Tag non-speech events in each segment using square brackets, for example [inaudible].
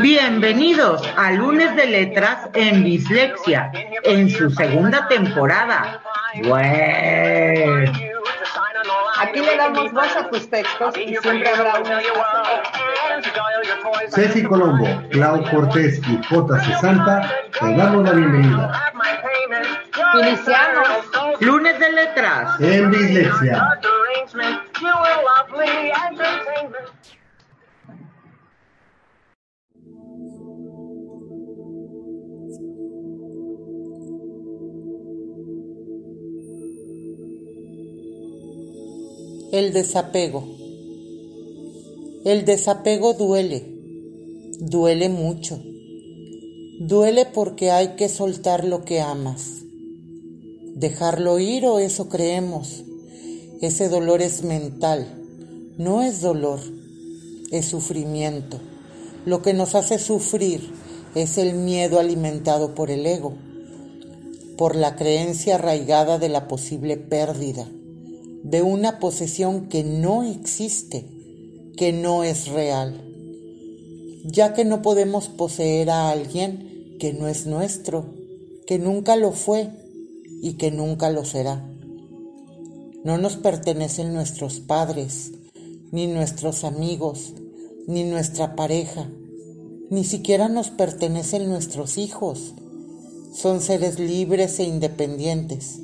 Bienvenidos a Lunes de Letras en Dislexia, en su segunda temporada. Aquí le damos voz a tus textos y siempre habrá una. Ceci Colombo, Clau Cortés y J. Santa te damos la bienvenida. Iniciamos. Lunes de Letras en Dislexia. El desapego. El desapego duele, duele mucho. Duele porque hay que soltar lo que amas. Dejarlo ir o eso creemos. Ese dolor es mental, no es dolor, es sufrimiento. Lo que nos hace sufrir es el miedo alimentado por el ego, por la creencia arraigada de la posible pérdida de una posesión que no existe, que no es real, ya que no podemos poseer a alguien que no es nuestro, que nunca lo fue y que nunca lo será. No nos pertenecen nuestros padres, ni nuestros amigos, ni nuestra pareja, ni siquiera nos pertenecen nuestros hijos. Son seres libres e independientes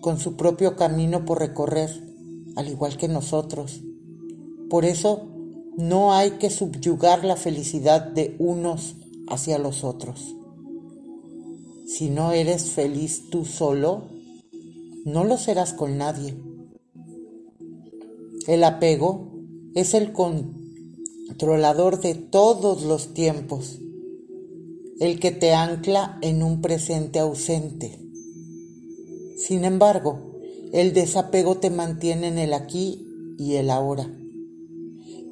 con su propio camino por recorrer, al igual que nosotros. Por eso no hay que subyugar la felicidad de unos hacia los otros. Si no eres feliz tú solo, no lo serás con nadie. El apego es el controlador de todos los tiempos, el que te ancla en un presente ausente sin embargo, el desapego te mantiene en el aquí y el ahora.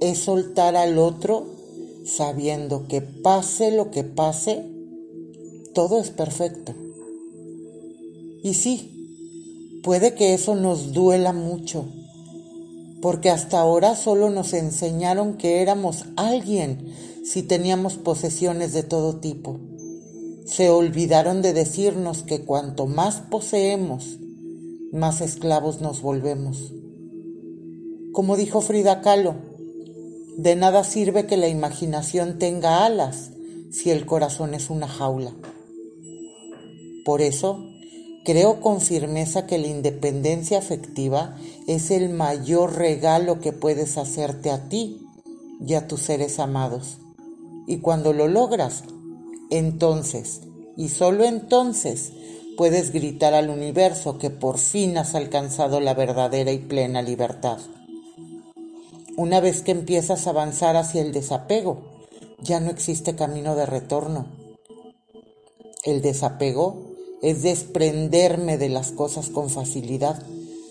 Es soltar al otro sabiendo que pase lo que pase, todo es perfecto. Y sí, puede que eso nos duela mucho, porque hasta ahora solo nos enseñaron que éramos alguien si teníamos posesiones de todo tipo se olvidaron de decirnos que cuanto más poseemos, más esclavos nos volvemos. Como dijo Frida Kahlo, de nada sirve que la imaginación tenga alas si el corazón es una jaula. Por eso, creo con firmeza que la independencia afectiva es el mayor regalo que puedes hacerte a ti y a tus seres amados. Y cuando lo logras, entonces, y solo entonces, puedes gritar al universo que por fin has alcanzado la verdadera y plena libertad. Una vez que empiezas a avanzar hacia el desapego, ya no existe camino de retorno. El desapego es desprenderme de las cosas con facilidad,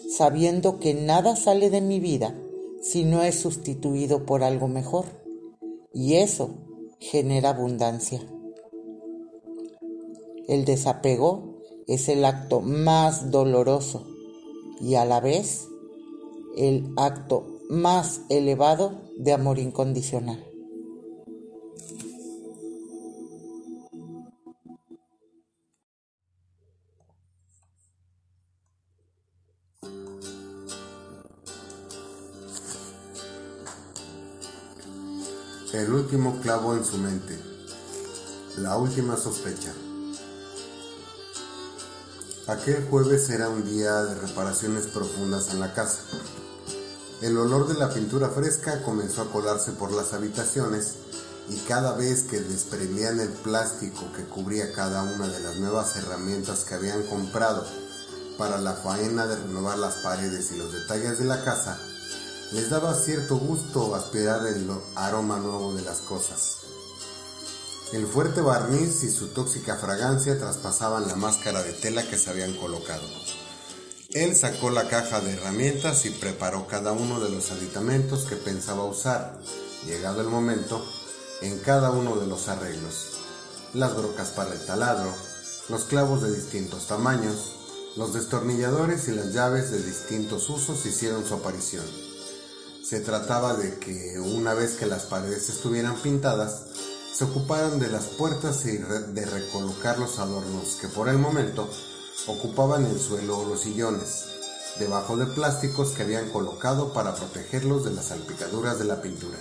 sabiendo que nada sale de mi vida si no es sustituido por algo mejor. Y eso genera abundancia. El desapego es el acto más doloroso y a la vez el acto más elevado de amor incondicional. El último clavo en su mente. La última sospecha. Aquel jueves era un día de reparaciones profundas en la casa. El olor de la pintura fresca comenzó a colarse por las habitaciones y cada vez que desprendían el plástico que cubría cada una de las nuevas herramientas que habían comprado para la faena de renovar las paredes y los detalles de la casa, les daba cierto gusto aspirar el aroma nuevo de las cosas. El fuerte barniz y su tóxica fragancia traspasaban la máscara de tela que se habían colocado. Él sacó la caja de herramientas y preparó cada uno de los aditamentos que pensaba usar, llegado el momento, en cada uno de los arreglos. Las brocas para el taladro, los clavos de distintos tamaños, los destornilladores y las llaves de distintos usos hicieron su aparición. Se trataba de que una vez que las paredes estuvieran pintadas, se ocuparan de las puertas y de recolocar los adornos que por el momento ocupaban el suelo o los sillones, debajo de plásticos que habían colocado para protegerlos de las salpicaduras de la pintura.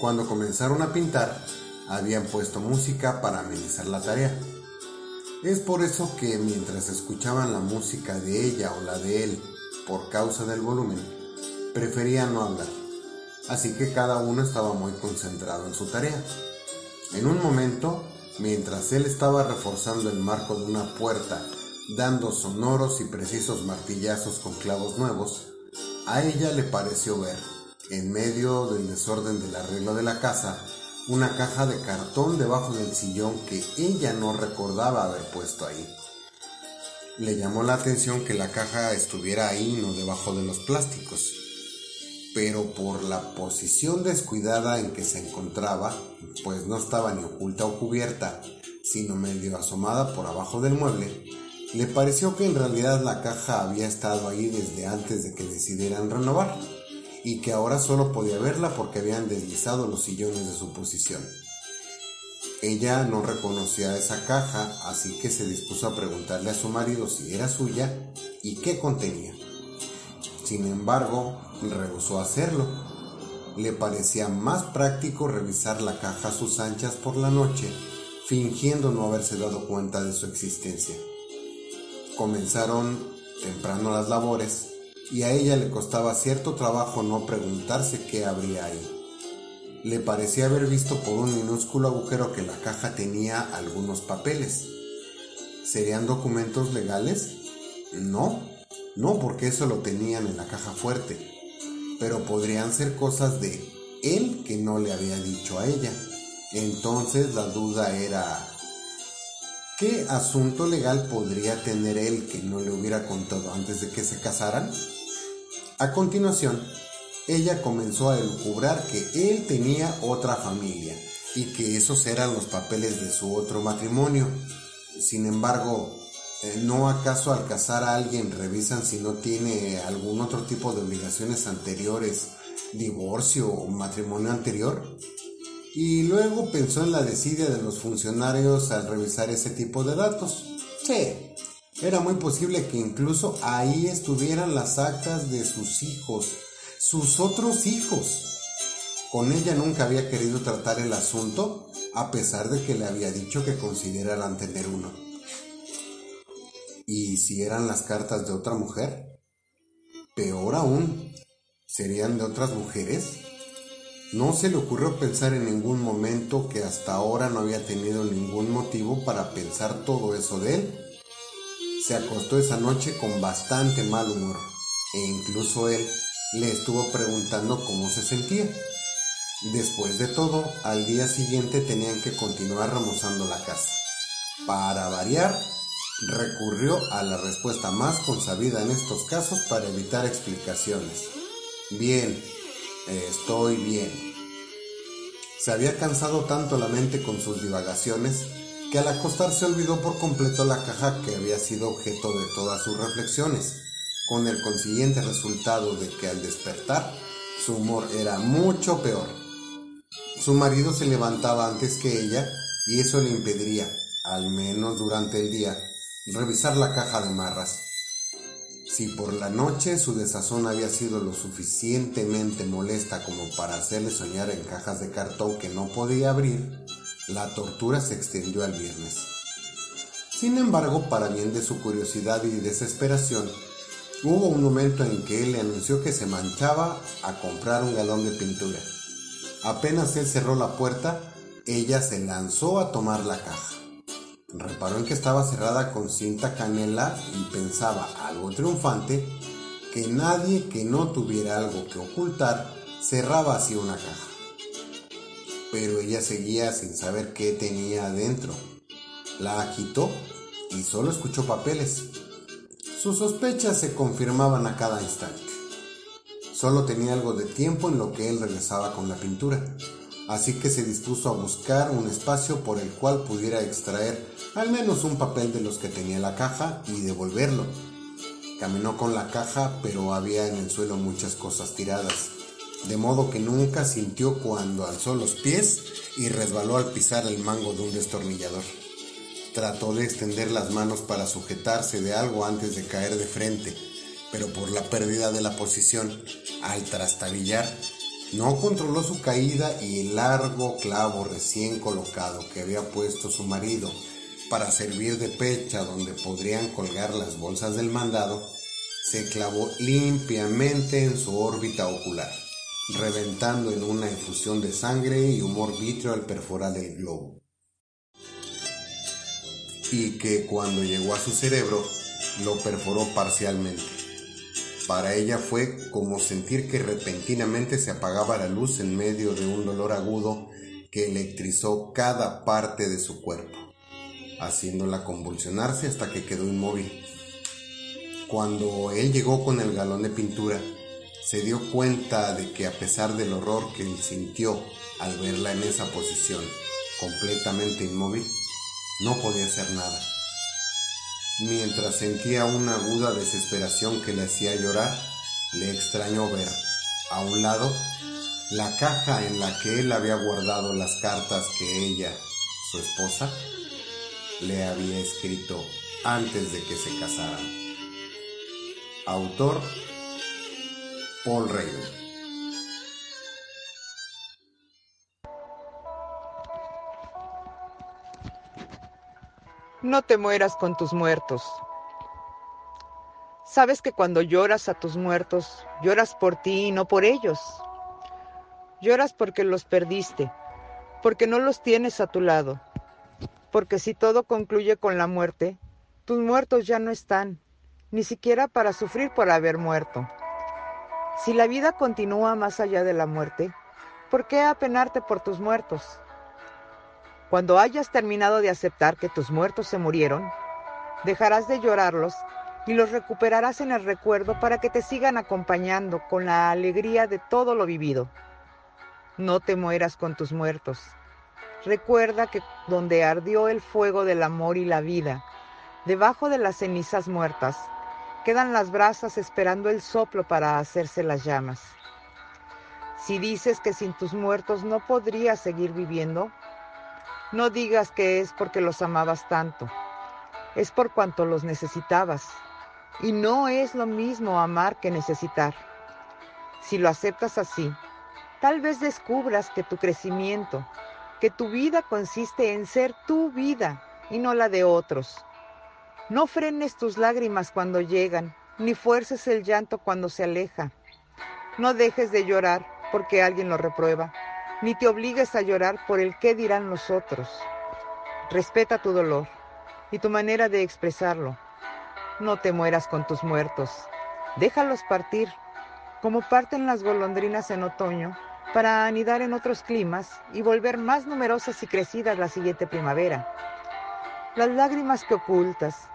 Cuando comenzaron a pintar, habían puesto música para amenizar la tarea. Es por eso que mientras escuchaban la música de ella o la de él, por causa del volumen, preferían no hablar así que cada uno estaba muy concentrado en su tarea. En un momento, mientras él estaba reforzando el marco de una puerta, dando sonoros y precisos martillazos con clavos nuevos, a ella le pareció ver, en medio del desorden del arreglo de la casa, una caja de cartón debajo del sillón que ella no recordaba haber puesto ahí. Le llamó la atención que la caja estuviera ahí, no debajo de los plásticos pero por la posición descuidada en que se encontraba, pues no estaba ni oculta o cubierta, sino medio asomada por abajo del mueble, le pareció que en realidad la caja había estado ahí desde antes de que decidieran renovar, y que ahora solo podía verla porque habían deslizado los sillones de su posición. Ella no reconocía esa caja, así que se dispuso a preguntarle a su marido si era suya y qué contenía. Sin embargo, rehusó hacerlo. Le parecía más práctico revisar la caja a sus anchas por la noche, fingiendo no haberse dado cuenta de su existencia. Comenzaron temprano las labores y a ella le costaba cierto trabajo no preguntarse qué habría ahí. Le parecía haber visto por un minúsculo agujero que la caja tenía algunos papeles. ¿Serían documentos legales? No, no porque eso lo tenían en la caja fuerte, pero podrían ser cosas de él que no le había dicho a ella. Entonces la duda era, ¿qué asunto legal podría tener él que no le hubiera contado antes de que se casaran? A continuación, ella comenzó a elucubrar que él tenía otra familia y que esos eran los papeles de su otro matrimonio. Sin embargo, ¿No acaso al casar a alguien revisan si no tiene algún otro tipo de obligaciones anteriores, divorcio o matrimonio anterior? Y luego pensó en la desidia de los funcionarios al revisar ese tipo de datos. Sí, era muy posible que incluso ahí estuvieran las actas de sus hijos, sus otros hijos. Con ella nunca había querido tratar el asunto, a pesar de que le había dicho que consideraran tener uno. ¿Y si eran las cartas de otra mujer? Peor aún, ¿serían de otras mujeres? No se le ocurrió pensar en ningún momento que hasta ahora no había tenido ningún motivo para pensar todo eso de él. Se acostó esa noche con bastante mal humor e incluso él le estuvo preguntando cómo se sentía. Después de todo, al día siguiente tenían que continuar remozando la casa. Para variar, recurrió a la respuesta más consabida en estos casos para evitar explicaciones. Bien, estoy bien. Se había cansado tanto la mente con sus divagaciones que al acostarse olvidó por completo la caja que había sido objeto de todas sus reflexiones, con el consiguiente resultado de que al despertar su humor era mucho peor. Su marido se levantaba antes que ella y eso le impediría, al menos durante el día, revisar la caja de marras. Si por la noche su desazón había sido lo suficientemente molesta como para hacerle soñar en cajas de cartón que no podía abrir, la tortura se extendió al viernes. Sin embargo, para bien de su curiosidad y desesperación, hubo un momento en que él le anunció que se manchaba a comprar un galón de pintura. Apenas él cerró la puerta, ella se lanzó a tomar la caja. Reparó en que estaba cerrada con cinta canela y pensaba, algo triunfante, que nadie que no tuviera algo que ocultar cerraba así una caja. Pero ella seguía sin saber qué tenía adentro. La agitó y solo escuchó papeles. Sus sospechas se confirmaban a cada instante. Solo tenía algo de tiempo en lo que él regresaba con la pintura así que se dispuso a buscar un espacio por el cual pudiera extraer al menos un papel de los que tenía la caja y devolverlo. Caminó con la caja, pero había en el suelo muchas cosas tiradas, de modo que nunca sintió cuando alzó los pies y resbaló al pisar el mango de un destornillador. Trató de extender las manos para sujetarse de algo antes de caer de frente, pero por la pérdida de la posición, al trastabillar, no controló su caída y el largo clavo recién colocado que había puesto su marido para servir de pecha donde podrían colgar las bolsas del mandado, se clavó limpiamente en su órbita ocular, reventando en una efusión de sangre y humor vítreo al perforar el globo. Y que cuando llegó a su cerebro, lo perforó parcialmente. Para ella fue como sentir que repentinamente se apagaba la luz en medio de un dolor agudo que electrizó cada parte de su cuerpo haciéndola convulsionarse hasta que quedó inmóvil. Cuando él llegó con el galón de pintura, se dio cuenta de que a pesar del horror que sintió al verla en esa posición, completamente inmóvil, no podía hacer nada. Mientras sentía una aguda desesperación que le hacía llorar, le extrañó ver, a un lado, la caja en la que él había guardado las cartas que ella, su esposa, le había escrito antes de que se casaran. Autor Paul Raven. No te mueras con tus muertos. Sabes que cuando lloras a tus muertos, lloras por ti y no por ellos. Lloras porque los perdiste, porque no los tienes a tu lado porque si todo concluye con la muerte, tus muertos ya no están, ni siquiera para sufrir por haber muerto. Si la vida continúa más allá de la muerte, ¿por qué apenarte por tus muertos? Cuando hayas terminado de aceptar que tus muertos se murieron, dejarás de llorarlos y los recuperarás en el recuerdo para que te sigan acompañando con la alegría de todo lo vivido. No te mueras con tus muertos. Recuerda que donde ardió el fuego del amor y la vida, debajo de las cenizas muertas, quedan las brasas esperando el soplo para hacerse las llamas. Si dices que sin tus muertos no podrías seguir viviendo, no digas que es porque los amabas tanto, es por cuanto los necesitabas. Y no es lo mismo amar que necesitar. Si lo aceptas así, tal vez descubras que tu crecimiento, que tu vida consiste en ser tu vida y no la de otros. No frenes tus lágrimas cuando llegan, ni fuerces el llanto cuando se aleja. No dejes de llorar porque alguien lo reprueba, ni te obligues a llorar por el qué dirán los otros. Respeta tu dolor y tu manera de expresarlo. No te mueras con tus muertos. Déjalos partir, como parten las golondrinas en otoño para anidar en otros climas y volver más numerosas y crecidas la siguiente primavera. Las lágrimas que ocultas,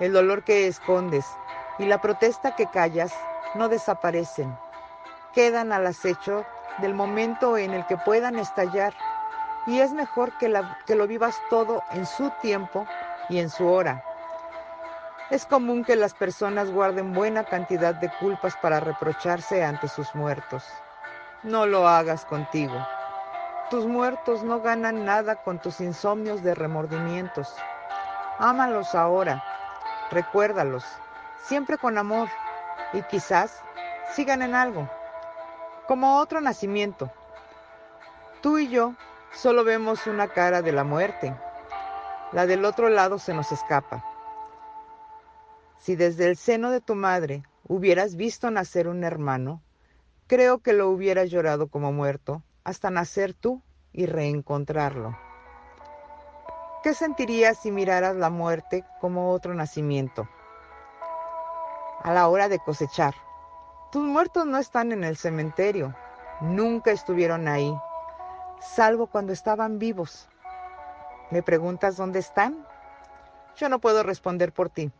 el dolor que escondes y la protesta que callas no desaparecen, quedan al acecho del momento en el que puedan estallar y es mejor que, que lo vivas todo en su tiempo y en su hora. Es común que las personas guarden buena cantidad de culpas para reprocharse ante sus muertos. No lo hagas contigo. Tus muertos no ganan nada con tus insomnios de remordimientos. Ámalos ahora, recuérdalos, siempre con amor, y quizás sigan en algo, como otro nacimiento. Tú y yo solo vemos una cara de la muerte, la del otro lado se nos escapa. Si desde el seno de tu madre hubieras visto nacer un hermano, Creo que lo hubieras llorado como muerto hasta nacer tú y reencontrarlo. ¿Qué sentirías si miraras la muerte como otro nacimiento? A la hora de cosechar. Tus muertos no están en el cementerio, nunca estuvieron ahí, salvo cuando estaban vivos. ¿Me preguntas dónde están? Yo no puedo responder por ti.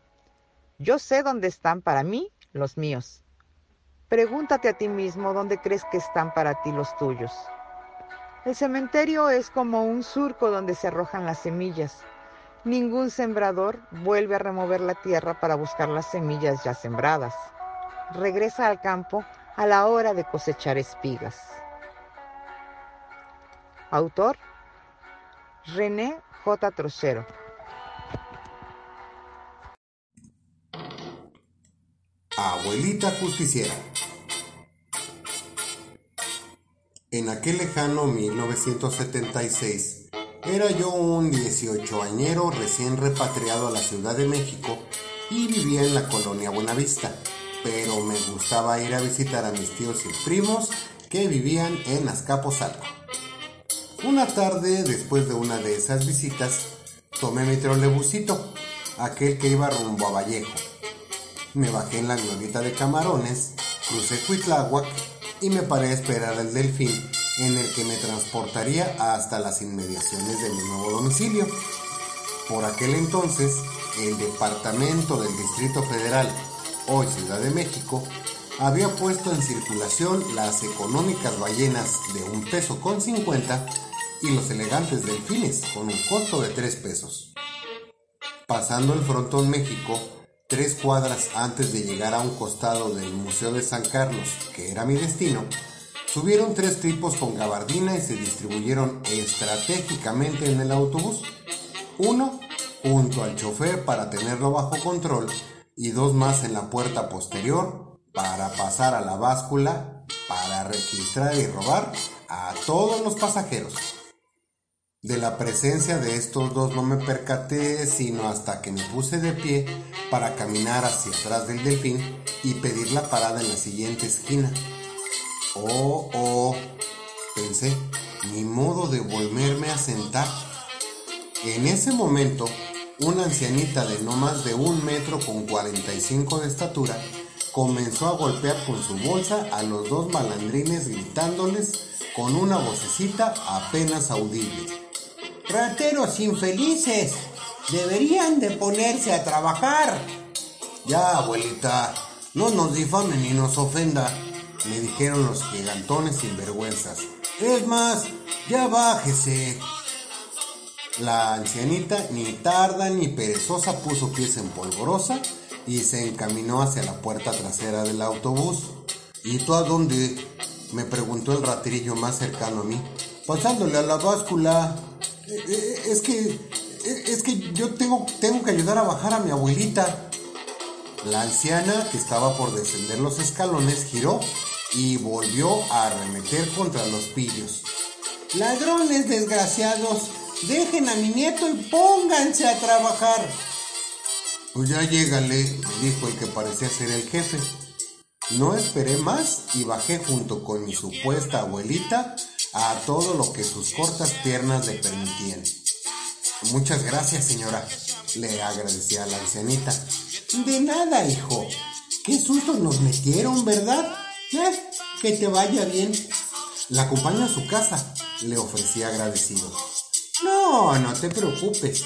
Yo sé dónde están para mí los míos. Pregúntate a ti mismo dónde crees que están para ti los tuyos. El cementerio es como un surco donde se arrojan las semillas, Ningún sembrador vuelve a remover la tierra para buscar las semillas ya sembradas. Regresa al campo a la hora de cosechar espigas. Autor René J. Trocero. Abuelita justiciera. En aquel lejano 1976, era yo un 18añero recién repatriado a la Ciudad de México y vivía en la colonia Buenavista, pero me gustaba ir a visitar a mis tíos y primos que vivían en Azcapotzalco. Una tarde, después de una de esas visitas, tomé mi trolebusito, aquel que iba rumbo a Vallejo. Me bajé en la glorieta de Camarones, crucé Cuitláhuac y me paré a esperar el delfín en el que me transportaría hasta las inmediaciones de mi nuevo domicilio. Por aquel entonces, el Departamento del Distrito Federal, hoy Ciudad de México, había puesto en circulación las económicas ballenas de un peso con 50 y los elegantes delfines con un costo de 3 pesos. Pasando el frontón México, tres cuadras antes de llegar a un costado del Museo de San Carlos, que era mi destino, subieron tres tipos con gabardina y se distribuyeron estratégicamente en el autobús. Uno junto al chofer para tenerlo bajo control y dos más en la puerta posterior para pasar a la báscula para registrar y robar a todos los pasajeros. De la presencia de estos dos no me percaté sino hasta que me puse de pie para caminar hacia atrás del delfín y pedir la parada en la siguiente esquina. Oh, oh, pensé, ni modo de volverme a sentar. En ese momento, una ancianita de no más de un metro con 45 de estatura comenzó a golpear con su bolsa a los dos malandrines gritándoles con una vocecita apenas audible. Rateros infelices, deberían de ponerse a trabajar. Ya, abuelita, no nos difamen ni nos ofenda, le dijeron los gigantones sinvergüenzas. Es más, ya bájese. La ancianita ni tarda ni perezosa puso pies en polvorosa y se encaminó hacia la puerta trasera del autobús. ¿Y tú a dónde? me preguntó el raterillo más cercano a mí. Pasándole a la báscula. Eh, eh, es que. Eh, es que yo tengo, tengo que ayudar a bajar a mi abuelita. La anciana, que estaba por descender los escalones, giró y volvió a arremeter contra los pillos. Ladrones desgraciados, dejen a mi nieto y pónganse a trabajar. Pues ya llégale, dijo el que parecía ser el jefe. No esperé más y bajé junto con mi supuesta abuelita a todo lo que sus cortas piernas le permitían. Muchas gracias, señora, le agradecía a la ancianita. De nada, hijo. Qué susto nos metieron, ¿verdad? Eh, que te vaya bien. La acompaño a su casa, le ofrecí agradecido. No, no te preocupes.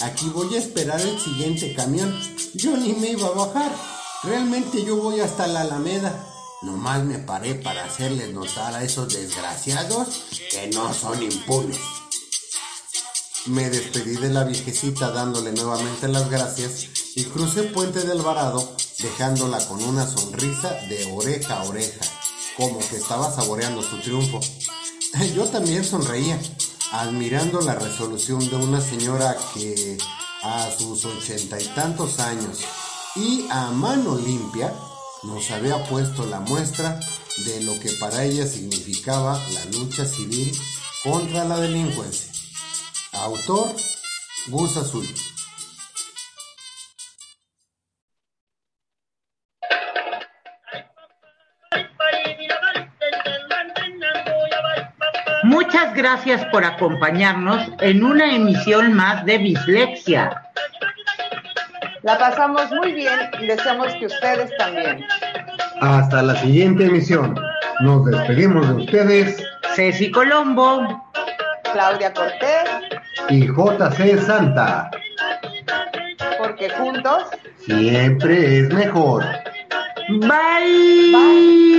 Aquí voy a esperar el siguiente camión. Yo ni me iba a bajar. Realmente yo voy hasta la Alameda. Nomás me paré para hacerles notar a esos desgraciados que no son impunes. Me despedí de la viejecita dándole nuevamente las gracias y crucé Puente del Alvarado dejándola con una sonrisa de oreja a oreja, como que estaba saboreando su triunfo. [laughs] Yo también sonreía, admirando la resolución de una señora que a sus ochenta y tantos años y a mano limpia nos había puesto la muestra de lo que para ella significaba la lucha civil contra la delincuencia. Autor Gus Azul. Muchas gracias por acompañarnos en una emisión más de Bislexia. La pasamos muy bien y deseamos que ustedes también. Hasta la siguiente emisión. Nos despedimos de ustedes. Ceci Colombo. Claudia Cortés. Y JC Santa. Porque juntos. Siempre es mejor. Bye. Bye.